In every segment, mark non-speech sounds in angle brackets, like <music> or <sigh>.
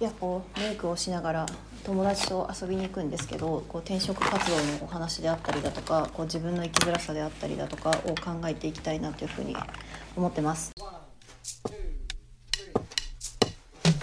いやこうメイクをしながら友達と遊びに行くんですけどこう転職活動のお話であったりだとかこう自分の生きづらさであったりだとかを考えていきたいなというふうに思ってます。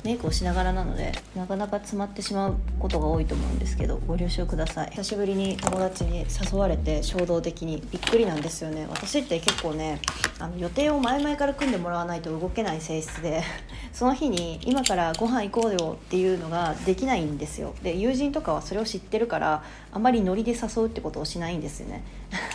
メイクをしながらなのでなかなか詰まってしまうことが多いと思うんですけどご了承ください。久しぶりに友達に誘われて衝動的にびっくりなんですよね。私って結構ねあの予定を前々から組んでもらわないと動けない性質で <laughs> その日に今からご飯行こうよっていうのができないんですよ。で友人とかはそれを知ってるからあまりノリで誘うってことをしないんですよね。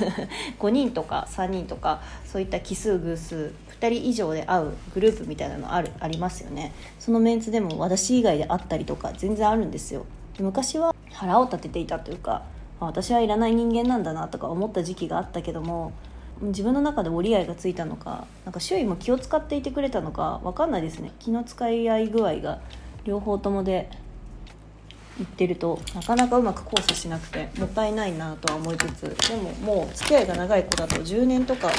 <laughs> 5人とか3人とかそういった奇数偶数2人以上で会うグループみたいなのあるありますよね。そのメンツでも私以外で会ったりとか全然あるんですよ。昔は腹を立てていたというか私はいらない人間なんだなとか思った時期があったけども自分の中で折り合いがついたのかなんか周囲も気を使っていてくれたのか分かんないですね。気の使い合い具合が両方ともで言ってるとなかなかうまく交差しなくてもったいないなとは思いつつでももう付き合いが長い子だと10年とか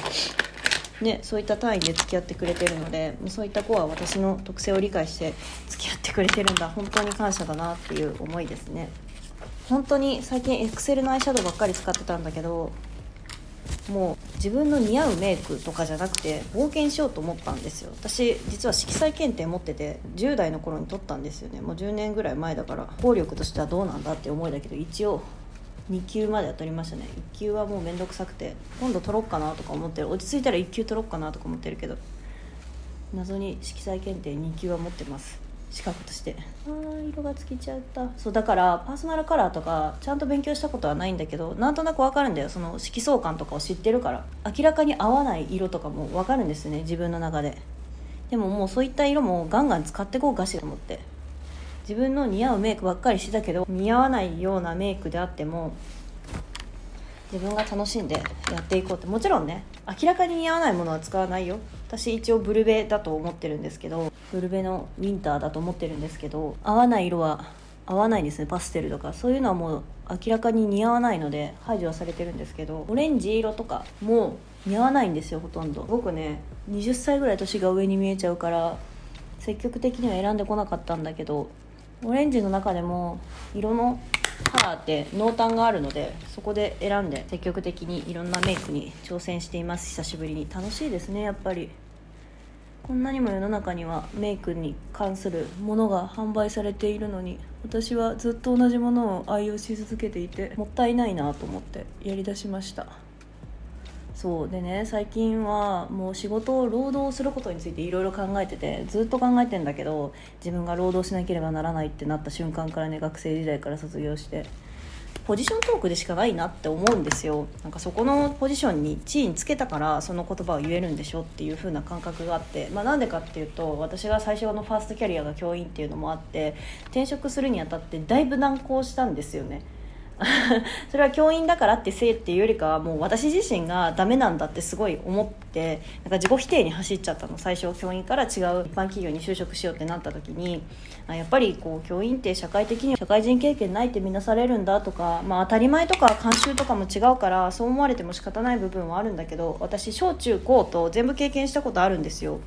ね、そういった単位で付き合ってくれてるのでそういった子は私の特性を理解して付き合ってくれてるんだ。本当に感謝だなっていう思いですね。本当に最近エクセルのアイシャドウばっかり使ってたんだけどもう自分の似合うメイクとかじゃなくて冒険しようと思ったんですよ。私実は色彩検定持ってて10代の頃に取ったんですよね。もう10年ぐらい前だから効力としてはどうなんだって思いだけど一応2級までは取りましたね。1級はもう面倒くさくて今度取ろうかなとか思ってる。落ち着いたら1級取ろうかなとか思ってるけど謎に色彩検定2級は持ってます。資格として。あー色がつきちゃった。そうだからパーソナルカラーとかちゃんと勉強したことはないんだけどなんとなく分かるんだよ。その色相感とかを知ってるから。明らかに合わない色とかも分かるんですね。自分の中で。でももうそういった色もガンガン使ってこうかしらと思って自分の似合うメイクばっかりしてたけど似合わないようなメイクであっても自分が楽しんでやっていこうってもちろんね明らかに似合わないものは使わないよ。私一応ブルベだと思ってるんですけどブルベのウィンターだと思ってるんですけど合わない色は合わないですねパステルとか。そういうのはもう明らかに似合わないので排除はされてるんですけどオレンジ色とかも似合わないんですよほとんど。僕ね20歳ぐらい年が上に見えちゃうから積極的には選んでこなかったんだけどオレンジの中でも色のカラーって濃淡があるのでそこで選んで積極的にいろんなメイクに挑戦しています。久しぶりに。楽しいですねやっぱり。こんなにも世の中にはメイクに関するものが販売されているのに私はずっと同じものを愛用し続けていてもったいないなと思ってやりだしました。そうでね最近はもう仕事を労働することについていろいろ考えててずっと考えてんだけど自分が労働しなければならないってなった瞬間からね学生時代から卒業してポジショントークでしかないなって思うんですよ。なんかそこのポジションに地位につけたからその言葉を言えるんでしょっていう風な感覚があって、まあ、なんでかっていうと私が最初のファーストキャリアが教員っていうのもあって転職するにあたってだいぶ難航したんですよね。<laughs> それは教員だからってせいっていうよりかはもう私自身がダメなんだってすごい思ってなんか自己否定に走っちゃったの最初教員から違う一般企業に就職しようってなった時にやっぱりこう教員って社会的に社会人経験ないって見なされるんだとか、まあ、当たり前とか慣習とかも違うからそう思われても仕方ない部分はあるんだけど私小中高と全部経験したことあるんですよ。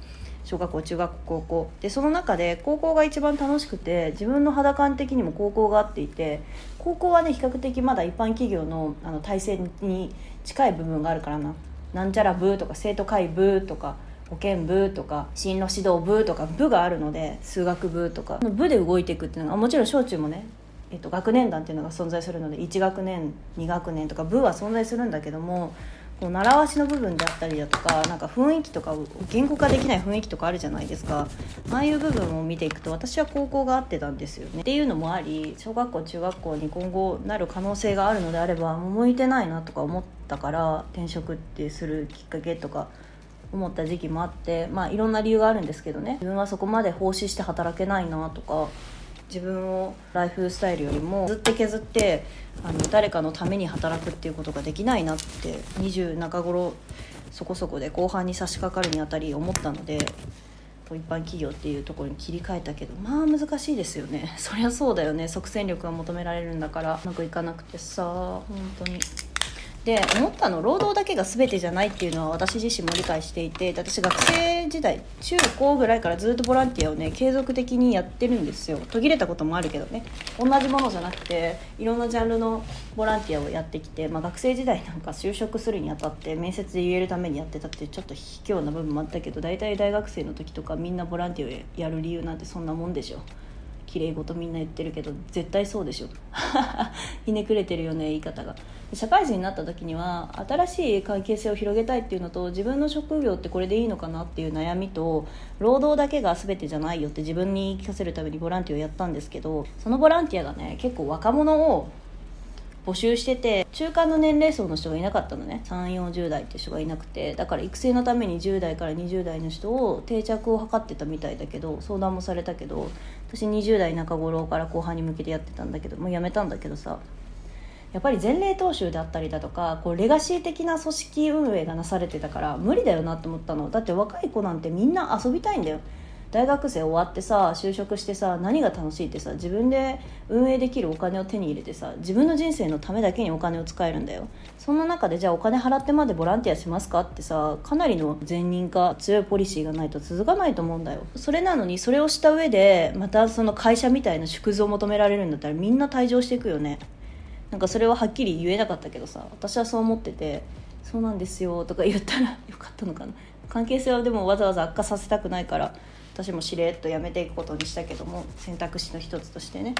小学校中学校高校。でその中で高校が一番楽しくて自分の肌感的にも高校があっていて高校はね比較的まだ一般企業のあの体制に近い部分があるからな。なんちゃら部とか生徒会部とか保健部とか進路指導部とか部があるので数学部とか。部で動いていくっていうのがもちろん小中もねえっと、学年団っていうのが存在するので1学年2学年とか部は存在するんだけどもこう習わしの部分であったりだとかなんか雰囲気とか言語化できない雰囲気とかあるじゃないですか。ああいう部分を見ていくと私は高校が合ってたんですよね。っていうのもあり小学校中学校に今後なる可能性があるのであれば向いてないなとか思ったから転職ってするきっかけとか思った時期もあってまあいろんな理由があるんですけどね。自分はそこまで奉仕して働けないなとか自分をライフスタイルよりもずって削ってあの誰かのために働くっていうことができないなって20中頃そこそこで後半に差し掛かるにあたり思ったので一般企業っていうところに切り替えたけどまあ難しいですよね。そりゃそうだよね。即戦力が求められるんだからうまくいかなくてさ本当に。で思ったの労働だけが全てじゃないっていうのは私自身も理解していて私学生時代中高ぐらいからずっとボランティアをね継続的にやってるんですよ。途切れたこともあるけどね。同じものじゃなくていろんなジャンルのボランティアをやってきて、まあ、学生時代なんか就職するにあたって面接で言えるためにやってたってちょっと卑怯な部分もあったけど大体大学生の時とかみんなボランティアをやる理由なんてそんなもんでしょ。綺麗事みんな言ってるけど絶対そうでしょ。<laughs> ひねくれてるよね言い方が。社会人になった時には新しい関係性を広げたいっていうのと自分の職業ってこれでいいのかなっていう悩みと労働だけが全てじゃないよって自分に言い聞かせるためにボランティアをやったんですけどそのボランティアがね結構若者を募集してて中間の年齢層の人がいなかったのね。3 4 0代って人がいなくて。だから育成のために10代から20代の人を定着を図ってたみたいだけど相談もされたけど私20代中頃から後半に向けてやってたんだけどもうやめたんだけどさ。やっぱり前例踏襲であったりだとかこうレガシー的な組織運営がなされてたから無理だよなって思ったの。だって若い子なんてみんな遊びたいんだよ。大学生終わってさ就職してさ何が楽しいってさ自分で運営できるお金を手に入れてさ自分の人生のためだけにお金を使えるんだよ。そんな中でじゃあお金払ってまでボランティアしますかってさかなりの善人か強いポリシーがないと続かないと思うんだよ。それなのにそれをした上でまたその会社みたいな縮図を求められるんだったらみんな退場していくよね。なんかそれははっきり言えなかったけどさ私はそう思っててそうなんですよとか言ったらよかったのかな。関係性はでもわざわざ悪化させたくないから私もしれっとやめていくことにしたけども選択肢の一つとしてね。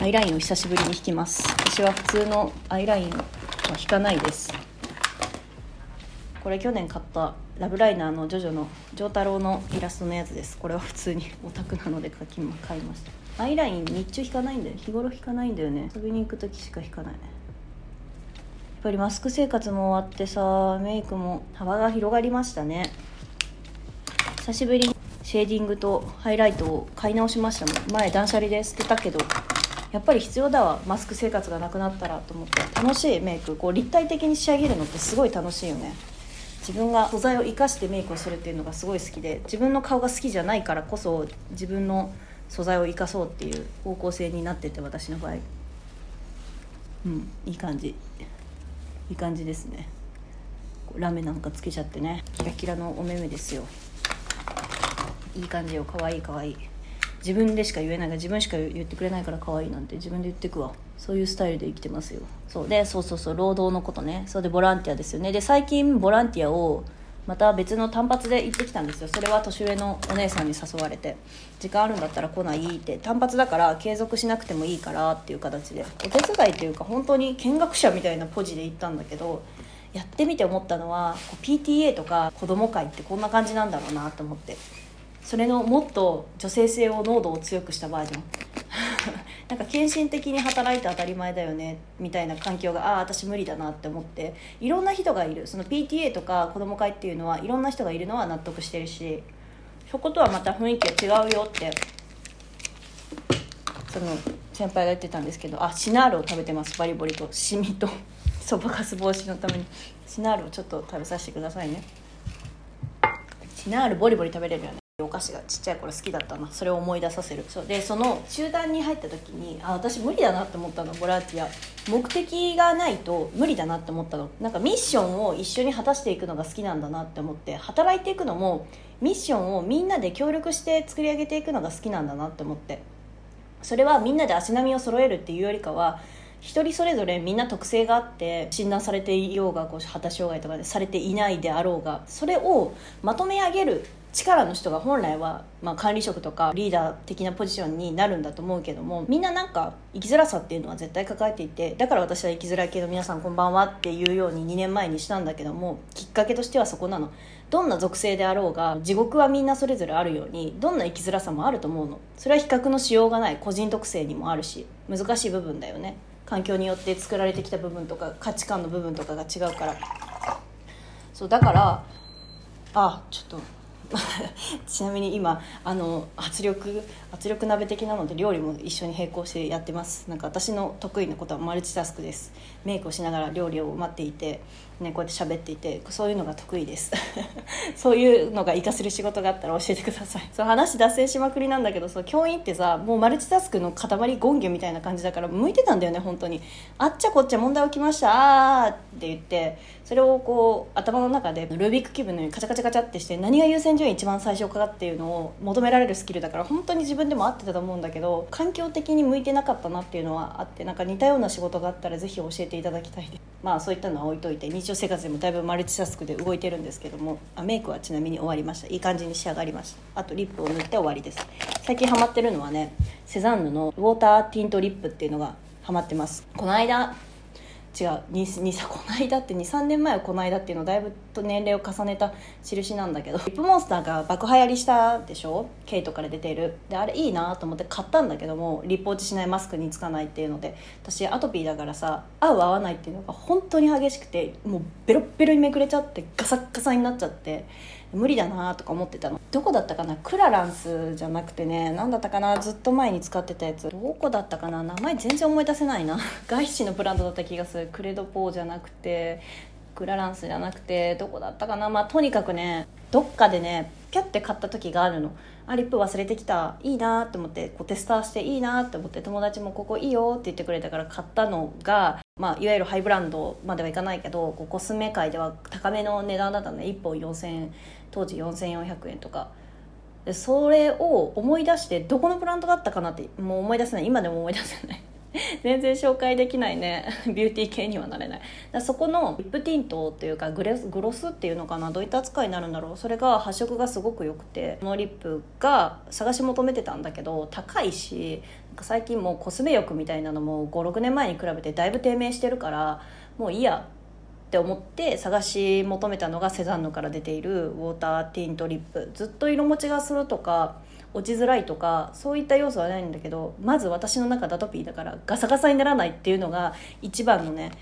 アイラインを久しぶりに引きます。私は普通のアイラインは引かないです。これ去年買ったラブライナーのジョジョの丈太郎のイラストのやつです。これは普通にオタクなので書き買いました。アイライン日中引かないんだよ日頃引かないんだよね。遊びに行く時しか引かないね。やっぱりマスク生活も終わってさメイクも幅が広がりましたね。久しぶりにシェーディングとハイライトを買い直しましたもん。前断捨離で捨てたけどやっぱり必要だわ。マスク生活がなくなったらと思って。楽しいメイク。こう立体的に仕上げるのってすごい楽しいよね。自分が素材を生かしてメイクをするっていうのがすごい好きで自分の顔が好きじゃないからこそ自分の素材を生かそうっていう方向性になってて私の場合。うんいい感じ。いい感じですね。ラメなんかつけちゃってね。キラキラのお目目ですよ。いい感じよ。可愛い可愛い。い自分でしか言えない。が自分しか言ってくれないから可愛いなんて。自分で言ってくわ。そういうスタイルで生きてますよ。そう。でそうそうそう。労働のことね。そう。でボランティアですよね。で最近ボランティアをまた別の単発で行ってきたんですよ。それは年上のお姉さんに誘われて。時間あるんだったら来ないって。単発だから継続しなくてもいいからっていう形で。お手伝いっていうか本当に見学者みたいなポジで行ったんだけどやってみて思ったのは PTA とか子ども会ってこんな感じなんだろうなと思って。それのもっと女性性を濃度を強くしたバージョン。<laughs> なんか献身的に働いて当たり前だよねみたいな環境がああ私無理だなって思っていろんな人がいる。その PTA とか子ども会っていうのはいろんな人がいるのは納得してるしそことはまた雰囲気が違うよってその先輩が言ってたんですけどあシナールを食べてますバリバリと。シミとそばかす防止のために。シナールをちょっと食べさせてくださいね。シナールボリボリ食べれるよね。お菓子がちっちゃい頃好きだったな。それを思い出させる。そう。でその集団に入った時にあ私無理だなって思ったの。ボランティア。目的がないと無理だなって思ったの。なんかミッションを一緒に果たしていくのが好きなんだなって思って働いていくのもミッションをみんなで協力して作り上げていくのが好きなんだなって思って。それはみんなで足並みを揃えるっていうよりかは一人それぞれみんな特性があって診断されていようがこう発達障害とかでされていないであろうがそれをまとめ上げる力の人が本来は、まあ、管理職とかリーダー的なポジションになるんだと思うけどもみんななんか生きづらさっていうのは絶対抱えていてだから私は生きづらいけど皆さんこんばんはっていうように2年前にしたんだけどもきっかけとしてはそこなの。どんな属性であろうが地獄はみんなそれぞれあるようにどんな生きづらさもあると思うの。それは比較のしようがない個人特性にもあるし難しい部分だよね。環境によって作られてきた部分とか価値観の部分とかが違うから。そうだからあちょっと <laughs> ちなみに今あの圧力圧力鍋的なので料理も一緒に並行してやってます。なんか私の得意なことはマルチタスクです。メイクをしながら料理を待っていてね、こうやって喋っていてそういうのが得意です。<laughs> そういうのが活かせる仕事があったら教えてください。そう話脱線しまくりなんだけどそう教員ってさもうマルチタスクの塊ゴンギョみたいな感じだから向いてたんだよね本当にあっちゃこっちゃ問題起きましたあーって言ってそれをこう頭の中でルービックキューブのようにカチャカチャカチャってして何が優先順位一番最初かっていうのを求められるスキルだから本当に自分でも合ってたと思うんだけど環境的に向いてなかったなっていうのはあってなんか似たような仕事があったらぜひ教えていただきたいです。まあそういったのは置いといて日常生活でもだいぶマルチタスクで動いてるんですけどもあメイクはちなみに終わりました。いい感じに仕上がりました。あとリップを塗って終わりです。最近ハマってるのはねセザンヌのウォーターティントリップっていうのがハマってます。この間違う2にさこの間って23年前はこの間っていうのだいぶと年齢を重ねた印なんだけどリップモンスターが爆流行りしたでしょ？ケイトから出ている。であれいいなと思って買ったんだけどもリップ落ちしないマスクにつかないっていうので私アトピーだからさ合う合わないっていうのが本当に激しくてもうベロッベロにめくれちゃってガサッガサになっちゃって無理だなとか思ってたの。どこだったかな？クラランスじゃなくてね何だったかな？ずっと前に使ってたやつ。どこだったかな？名前全然思い出せないな。<laughs> 外資のブランドだった気がする。クレドポーじゃなくてクラランスじゃなくてどこだったかな。まあとにかくねどっかでねピャって買った時があるの。あリップ忘れてきた。いいなって思ってこうテスターしていいなって思って友達もここいいよって言ってくれたから買ったのが、まあ、いわゆるハイブランドまではいかないけどこうコスメ界では高めの値段だったので1本4000円当時4400円とか。でそれを思い出してどこのブランドだったかなってもう思い出せない。今でも思い出せない。<laughs> 全然紹介できないね。<laughs> ビューティー系にはなれない。だそこのリップティントっていうかグレスグロスっていうのかな。どういった扱いになるんだろう。それが発色がすごく良くてこのリップが探し求めてたんだけど高いし最近もうコスメ欲みたいなのも56年前に比べてだいぶ低迷してるからもういいやって思って探し求めたのがセザンヌから出ているウォーターティントリップ。ずっと色持ちがするとか落ちづらいとかそういった要素はないんだけどまず私の中ダトピーだからガサガサにならないっていうのが一番のね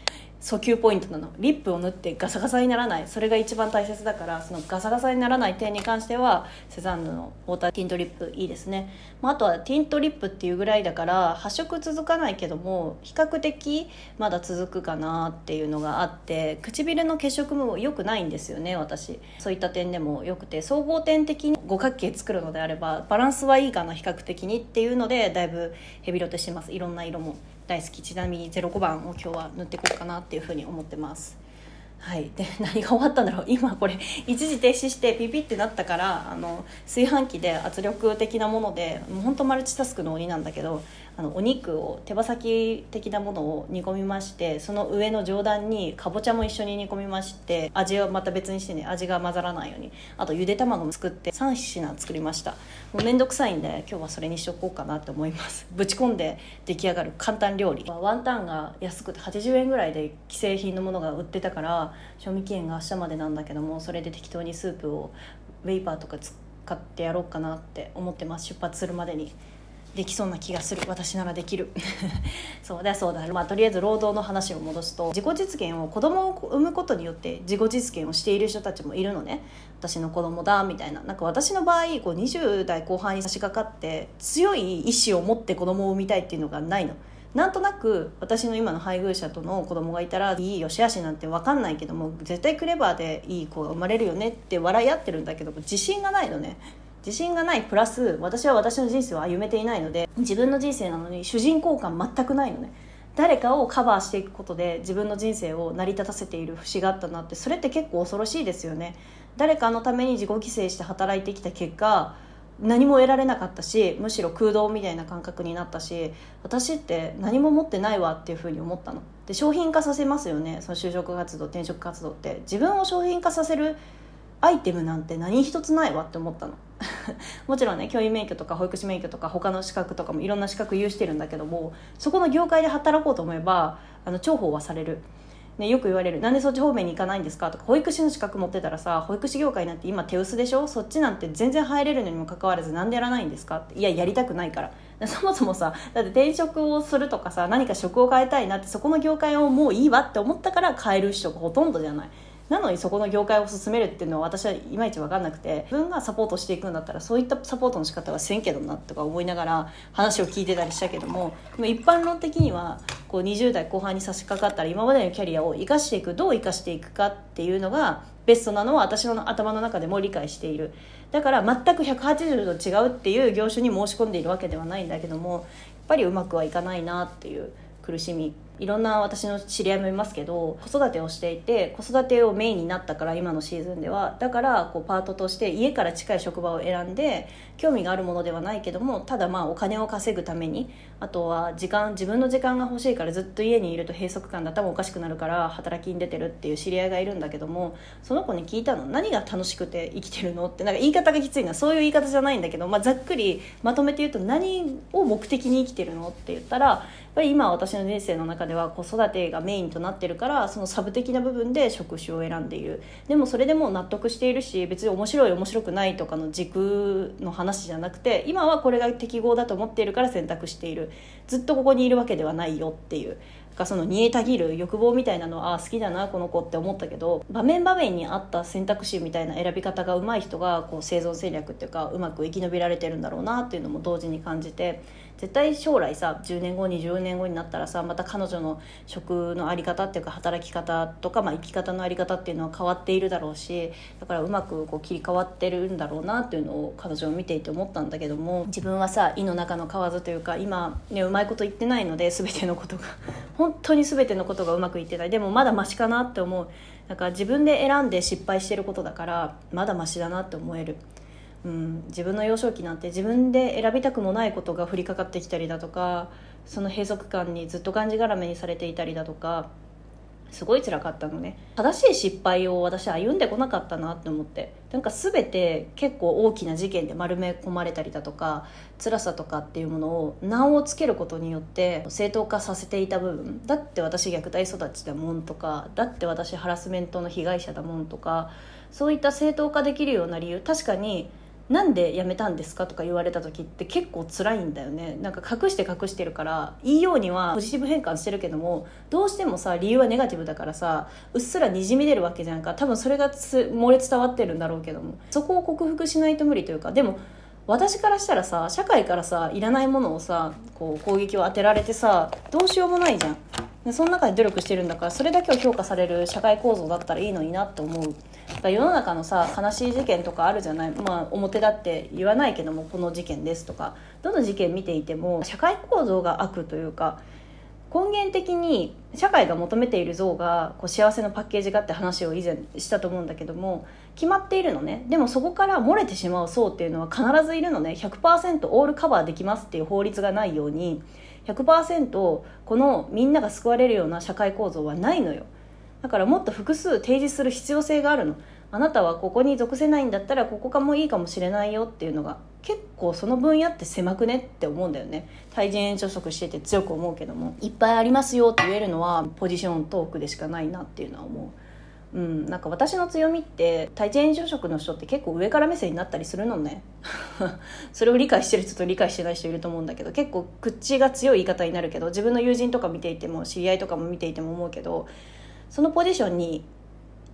訴求ポイントなの。リップを塗ってガサガサにならない。それが一番大切だからそのガサガサにならない点に関してはセザンヌのウォーターティントリップいいですね、まあ、あとはティントリップっていうぐらいだから発色続かないけども比較的まだ続くかなっていうのがあって唇の血色も良くないんですよね私。そういった点でも良くて総合点的に五角形作るのであればバランスはいいかな比較的にっていうのでだいぶヘビロテしてます。いろんな色も。大好き。ちなみに05番を今日は塗っていこうかなっていうふうに思ってます。はい。で <laughs> 何が終わったんだろう。今これ一時停止してピピってなったからあの炊飯器で圧力的なものでもうほんとマルチタスクの鬼なんだけどあのお肉を手羽先的なものを煮込みましてその上の上段にかぼちゃも一緒に煮込みまして味はまた別にしてね味が混ざらないようにあとゆで卵も作って3品作りました。もうめんどくさいんで今日はそれにしとこうかなって思います。<laughs> ぶち込んで出来上がる簡単料理。ワンタンが安くて80円ぐらいで既製品のものが売ってたから賞味期限が明日までなんだけどもそれで適当にスープをウェイパーとか使ってやろうかなって思ってます。出発するまでに。できそうな気がする。私ならできる。<laughs> そうだそうだ、まあ、とりあえず労働の話を戻すと自己実現を子供を産むことによって自己実現をしている人たちもいるのね。私の子供だみたいな。なんか私の場合こう20代後半に差し掛かって強い意志を持って子供を産みたいっていうのがないの。なんとなく私の今の配偶者との子供がいたらいいよしあしなんて分かんないけども絶対クレバーでいい子が生まれるよねって笑い合ってるんだけど自信がないのね。自信がないプラス私は私の人生を歩めていないので自分の人生なのに主人公感全くないのね。誰かをカバーしていくことで自分の人生を成り立たせている節があったなってそれって結構恐ろしいですよね。誰かのために自己犠牲して働いてきた結果何も得られなかったしむしろ空洞みたいな感覚になったし私って何も持ってないわっていうふうに思ったの。で商品化させますよね。その就職活動転職活動って。自分を商品化させるアイテムなんて何一つないわって思ったの。<laughs> もちろんね教員免許とか保育士免許とか他の資格とかもいろんな資格有してるんだけどもそこの業界で働こうと思えばあの重宝はされる。ね、よく言われる「なんでそっち方面に行かないんですか?」とか保育士の資格持ってたらさ保育士業界なんて今手薄でしょ？そっちなんて全然入れるのにもかかわらずなんでやらないんですか？っていややりたくないから。そもそもさだって転職をするとかさ何か職を変えたいなってそこの業界をもういいわって思ったから変える人がほとんどじゃない。なのにそこの業界を進めるっていうのは私はいまいち分かんなくて自分がサポートしていくんだったらそういったサポートの仕方はせんけどなとか思いながら話を聞いてたりしたけども一般論的にはこう20代後半に差し掛かったら今までのキャリアを生かしていくどう生かしていくかっていうのがベストなのは私の頭の中でも理解している。だから全く180度違うっていう業種に申し込んでいるわけではないんだけどもやっぱりうまくはいかないなっていう苦しみいろんな私の知り合いもいますけど子育てをしていて子育てをメインになったから今のシーズンでは。だからこうパートとして家から近い職場を選んで興味があるものではないけどもただまあお金を稼ぐためにあとは時間自分の時間が欲しいからずっと家にいると閉塞感で頭おかしくなるから働きに出てるっていう知り合いがいるんだけどもその子に聞いたの何が楽しくて生きてるの？ってなんか言い方がきついな。そういう言い方じゃないんだけど、まあ、ざっくりまとめて言うと何を目的に生きてるの？って言ったらやっぱり今私の人生の中では子育てがメインとなってるからそのサブ的な部分で職種を選んでいる。でもそれでも納得しているし別に面白い面白くないとかの軸の話話じゃなくて今はこれが適合だと思っているから選択している。ずっとここにいるわけではないよっていう。かその煮えたぎる欲望みたいなのはあ好きだなこの子って思ったけど場面場面に合った選択肢みたいな選び方が上手い人がこう生存戦略っていうかうまく生き延びられてるんだろうなっていうのも同時に感じて絶対将来さ10年後20年後になったらさまた彼女の職の在り方っていうか働き方とか、まあ、生き方の在り方っていうのは変わっているだろうしだからうまくこう切り替わってるんだろうなっていうのを彼女を見ていて思ったんだけども自分はさ胃の中の蛙というか今ねうまいこと言ってないので全てのことが。<laughs> 本当に全てのことがうまくいってない。でもまだマシかなって思う。だから自分で選んで失敗してることだからまだマシだなって思える。うん、自分の幼少期なんて自分で選びたくもないことが降りかかってきたりだとかその閉塞感にずっとがんじがらめにされていたりだとかすごい辛かったのね。正しい失敗を私歩んでこなかったなって思って。なんか全て結構大きな事件で丸め込まれたりだとか辛さとかっていうものを名をつけることによって正当化させていた部分。だって私虐待育ちだもんとかだって私ハラスメントの被害者だもんとかそういった正当化できるような理由。確かになんで辞めたんですかとか言われた時って結構辛いんだよね。なんか隠して隠してるからいいようにはポジティブ変換してるけどもどうしてもさ理由はネガティブだからさうっすらにじみ出るわけじゃんか。多分それがつ漏れ伝わってるんだろうけども。そこを克服しないと無理というか。でも私からしたらさ社会からさいらないものをさこう攻撃を当てられてさどうしようもないじゃん。でその中で努力してるんだからそれだけを評価される社会構造だったらいいのになって思う。世の中のさ悲しい事件とかあるじゃない？まあ表だって言わないけどもこの事件ですとか。どの事件見ていても社会構造が悪というか根源的に社会が求めている像がこう幸せのパッケージがって話を以前したと思うんだけども決まっているのね。でもそこから漏れてしまう層っていうのは必ずいるのね。100%オールカバーできますっていう法律がないように100%このみんなが救われるような社会構造はないのよ。だからもっと複数提示する必要性があるの。あなたはここに属せないんだったらここかもいいかもしれないよっていうのが結構その分野って狭くねって思うんだよね。対人延長職してて強く思うけども。いっぱいありますよって言えるのはポジショントークでしかないなっていうのは思う。うん、なんか私の強みって対人炎上職の人って結構上から目線になったりするのね。<laughs> それを理解してる人と理解してない人いると思うんだけど結構口が強い言い方になるけど自分の友人とか見ていても知り合いとかも見ていても思うけどそのポジションに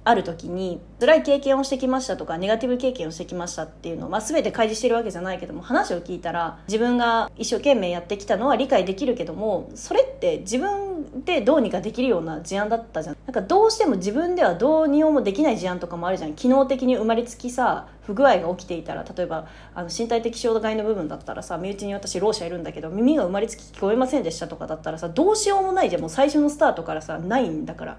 ある時に辛い経験をしてきましたとかネガティブ経験をしてきましたっていうのを、まあ、全て開示してるわけじゃないけども話を聞いたら自分が一生懸命やってきたのは理解できるけどもそれって自分でどうにかできるような事案だったじゃん。なんかどうしても自分ではどうにもできない事案とかもあるじゃん。機能的に生まれつきさ不具合が起きていたら例えばあの身体的障害の部分だったらさ身内に私ろう者いるんだけど耳が生まれつき聞こえませんでしたとかだったらさどうしようもないじゃん。もう最初のスタートからさないんだから。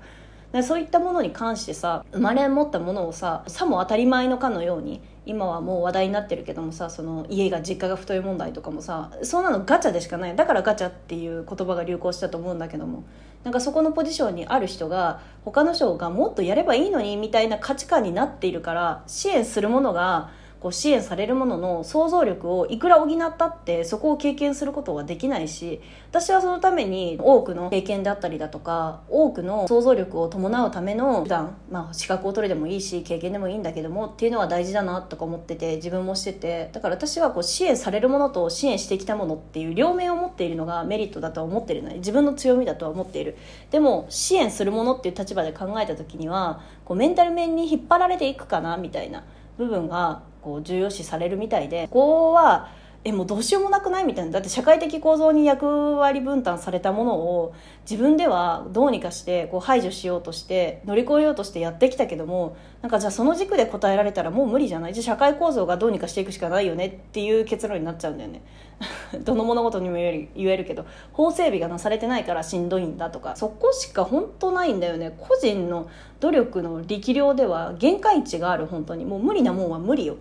そういったものに関してさ生まれ持ったものをささも当たり前のかのように今はもう話題になってるけどもさその家が実家が太い問題とかもさそんなのガチャでしかない。だからガチャっていう言葉が流行したと思うんだけども。なんかそこのポジションにある人が他の人がもっとやればいいのにみたいな価値観になっているから支援するものがこう支援されるものの想像力をいくら補ったってそこを経験することはできないし私はそのために多くの経験であったりだとか多くの想像力を伴うための普段、まあ、資格を取るでもいいし経験でもいいんだけどもっていうのは大事だなとか思ってて自分もしてて。だから私はこう支援されるものと支援してきたものっていう両面を持っているのがメリットだとは思ってるので自分の強みだとは思っている。でも支援するものっていう立場で考えた時にはこうメンタル面に引っ張られていくかなみたいな部分がこう重要視されるみたいでここはえもうどうしようもなくないみたいな。だって社会的構造に役割分担されたものを自分ではどうにかしてこう排除しようとして乗り越えようとしてやってきたけどもなんかじゃあその軸で答えられたらもう無理じゃない？じゃあ社会構造がどうにかしていくしかないよねっていう結論になっちゃうんだよね。<laughs> どの物事にも言える言えるけど法整備がなされてないからしんどいんだとか。そこしか本当ないんだよね。個人の努力の力量では限界値がある本当に。もう無理なもんは無理よ。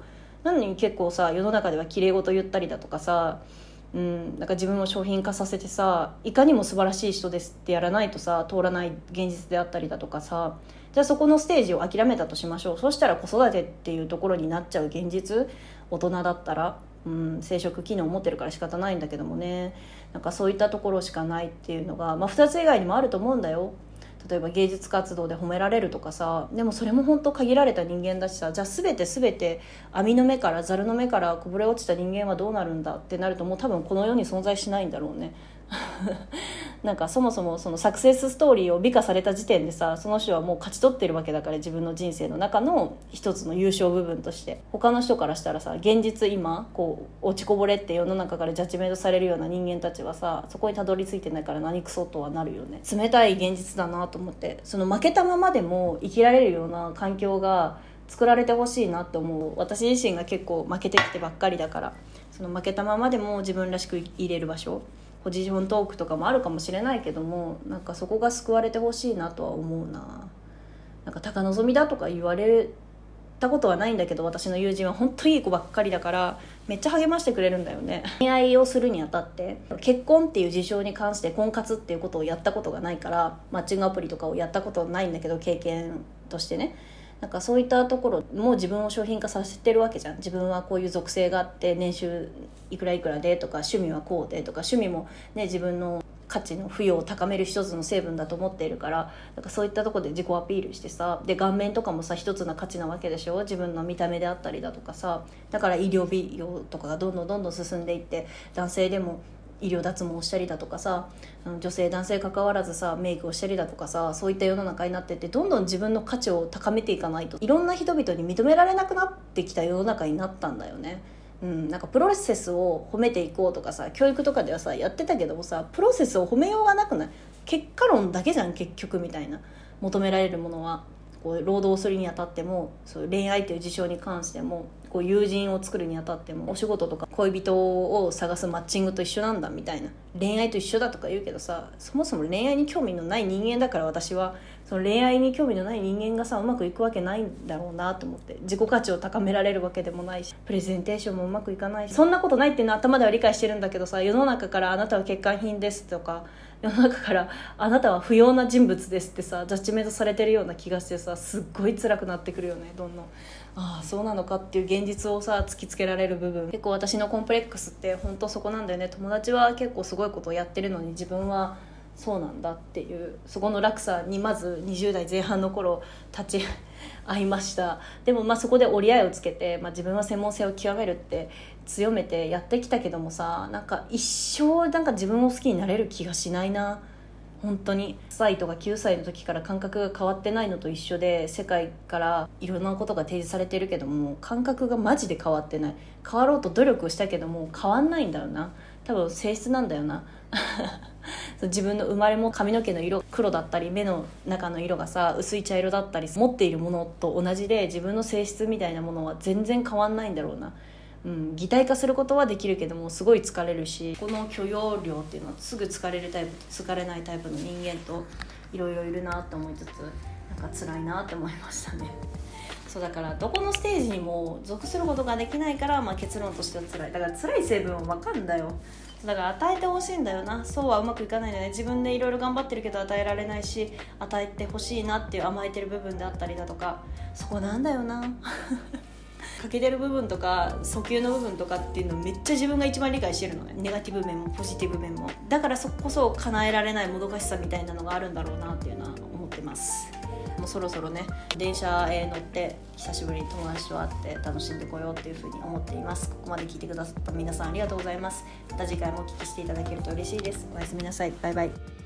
なのに結構さ世の中では綺麗事言ったりだとかさうん、なんか自分を商品化させてさいかにも素晴らしい人ですってやらないとさ通らない現実であったりだとかさじゃあそこのステージを諦めたとしましょうそしたら子育てっていうところになっちゃう現実大人だったら、うん、生殖機能を持ってるから仕方ないんだけどもねなんかそういったところしかないっていうのが、まあ、2つ以外にもあると思うんだよ。例えば芸術活動で褒められるとかさでもそれも本当限られた人間だしさじゃあ全て全て網の目からざるの目からこぼれ落ちた人間はどうなるんだってなるともう多分この世に存在しないんだろうね。なんかそもそもそのサクセスストーリーを美化された時点でさその人はもう勝ち取ってるわけだから自分の人生の中の一つの優勝部分として。他の人からしたらさ現実今こう落ちこぼれって世の中からジャッジメントされるような人間たちはさそこにたどり着いてないから何クソとはなるよね。冷たい現実だなと思って。その負けたままでも生きられるような環境が作られてほしいなって思う。私自身が結構負けてきてばっかりだから。その負けたままでも自分らしく入れる場所。ポジショントークとかもあるかもしれないけどもなんかそこが救われてほしいなとは思うな。なんか高望みだとか言われたことはないんだけど私の友人は本当にいい子ばっかりだからめっちゃ励ましてくれるんだよね。恋愛をするにあたって結婚っていう事象に関して婚活っていうことをやったことがないからマッチングアプリとかをやったことないんだけど経験としてね。なんかそういったところも自分を商品化させてるわけじゃん。自分はこういう属性があって年収いくらいくらでとか趣味はこうでとか趣味もね自分の価値の付与を高める一つの成分だと思っているからなんかそういったとこで自己アピールしてさで顔面とかもさ一つの価値なわけでしょ？自分の見た目であったりだとかさだから医療美容とかがどんどんどんどん進んでいって男性でも医療脱毛をしたりだとかさ女性男性関わらずさメイクをしたりだとかさそういった世の中になってってどんどん自分の価値を高めていかないと。いろんな人々に認められなくなってきた世の中になったんだよね。うん、なんかプロセスを褒めていこうとかさ教育とかではさやってたけどもさプロセスを褒めようがなくない。結果論だけじゃん結局みたいな。求められるものは。こう労働するにあたってもそう恋愛という事象に関してもこう友人を作るにあたってもお仕事とか恋人を探すマッチングと一緒なんだみたいな恋愛と一緒だとか言うけどさそもそも恋愛に興味のない人間だから私はその恋愛に興味のない人間がさうまくいくわけないんだろうなと思って自己価値を高められるわけでもないしプレゼンテーションもうまくいかないしそんなことないっていうのは頭では理解してるんだけどさ世の中からあなたは欠陥品ですとか世の中からあなたは不要な人物ですってさジャッジメントされてるような気がしてさすっごい辛くなってくるよねどんどん。ああそうなのかっていう現実をさ突きつけられる部分。結構私のコンプレックスって本当そこなんだよね。友達は結構すごいことをやってるのに自分はそうなんだっていう。そこの落差にまず20代前半の頃立ち会いました。でもまあそこで折り合いをつけて、まあ、自分は専門性を極めるって強めてやってきたけどもさなんか一生なんか自分を好きになれる気がしないな。本当に歳とか9歳の時から感覚が変わってないのと一緒で世界からいろんなことが提示されてるけども感覚がマジで変わってない。変わろうと努力したけども変わんないんだよな。多分性質なんだよな。<laughs> 自分の生まれも髪の毛の色黒だったり目の中の色がさ薄い茶色だったり持っているものと同じで自分の性質みたいなものは全然変わんないんだろうな。うん、擬態化することはできるけどもすごい疲れるしこの許容量っていうのはすぐ疲れるタイプ疲れないタイプの人間といろいろいるなって思いつつなんか辛いなって思いましたね。<laughs> そうだからどこのステージにも属することができないから、まあ、結論としては辛い。だから辛い成分は分かるんだよ。だから与えてほしいんだよな。そうはうまくいかないんだね。自分でいろいろ頑張ってるけど与えられないし与えてほしいなっていう甘えてる部分であったりだとか。そこなんだよな。<laughs> 欠けてる部分とか訴求の部分とかっていうのめっちゃ自分が一番理解してるのね。ネガティブ面もポジティブ面も。だからそこそ叶えられないもどかしさみたいなのがあるんだろうなっていうのは思ってます。もうそろそろね電車へ乗って久しぶりに友達と会って楽しんでこようっていうふうに思っています。ここまで聞いてくださった皆さんありがとうございます。また次回もお聞きしていただけると嬉しいです。おやすみなさい。バイバイ。